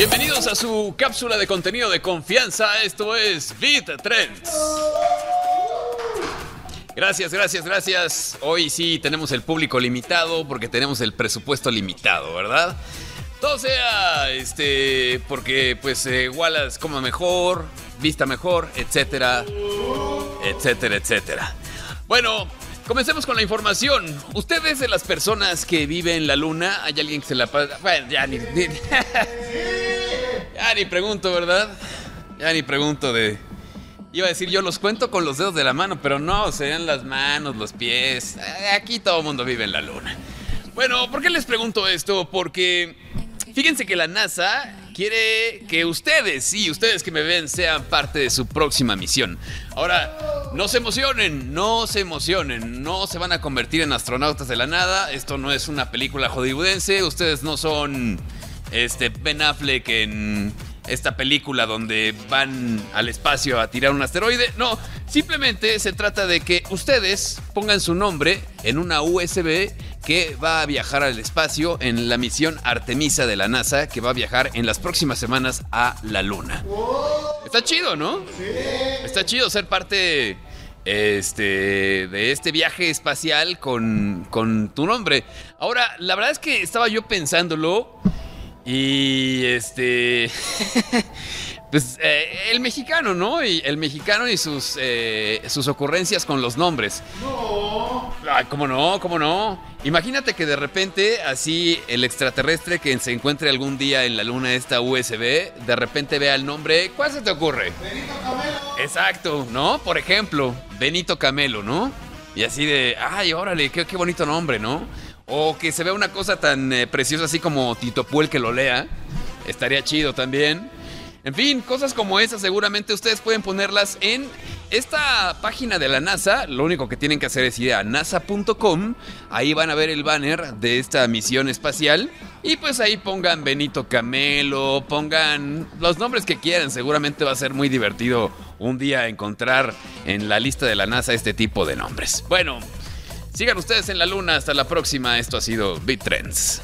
Bienvenidos a su cápsula de contenido de confianza. Esto es Beat Trends. Gracias, gracias, gracias. Hoy sí tenemos el público limitado porque tenemos el presupuesto limitado, ¿verdad? Todo sea, este, porque pues eh, Wallace coma mejor, vista mejor, etcétera, etcétera, etcétera. Bueno, comencemos con la información. ¿Ustedes de las personas que viven en la luna? ¿Hay alguien que se la pasa? Bueno, ya ni, ni- ya ni pregunto, ¿verdad? Ya ni pregunto de... Iba a decir, yo los cuento con los dedos de la mano, pero no, serían las manos, los pies. Eh, Aquí todo el mundo vive en la luna. Bueno, ¿por qué les pregunto esto? Porque fíjense que la NASA quiere que ustedes, sí, ustedes que me ven, sean parte de su próxima misión. Ahora, no se emocionen, no se emocionen, no se van a convertir en astronautas de la nada. Esto no es una película hollywoodense, ustedes no son este Ben Affleck en esta película donde van al espacio a tirar un asteroide. No, simplemente se trata de que ustedes pongan su nombre en una USB que va a viajar al espacio en la misión Artemisa de la NASA, que va a viajar en las próximas semanas a la Luna. Está chido, ¿no? Está chido ser parte este, de este viaje espacial con, con tu nombre. Ahora, la verdad es que estaba yo pensándolo y este... Pues eh, el mexicano, ¿no? Y el mexicano y sus, eh, sus ocurrencias con los nombres. No. Ay, ¿cómo no? ¿Cómo no? Imagínate que de repente así el extraterrestre que se encuentre algún día en la luna esta USB, de repente vea el nombre. ¿Cuál se te ocurre? Benito Camelo. Exacto, ¿no? Por ejemplo, Benito Camelo, ¿no? Y así de, ay, órale, qué, qué bonito nombre, ¿no? O que se vea una cosa tan eh, preciosa así como Tito Puel que lo lea. Estaría chido también. En fin, cosas como esas seguramente ustedes pueden ponerlas en esta página de la NASA. Lo único que tienen que hacer es ir a nasa.com. Ahí van a ver el banner de esta misión espacial. Y pues ahí pongan Benito Camelo, pongan los nombres que quieran. Seguramente va a ser muy divertido un día encontrar en la lista de la NASA este tipo de nombres. Bueno, sigan ustedes en la luna. Hasta la próxima. Esto ha sido Bit Trends.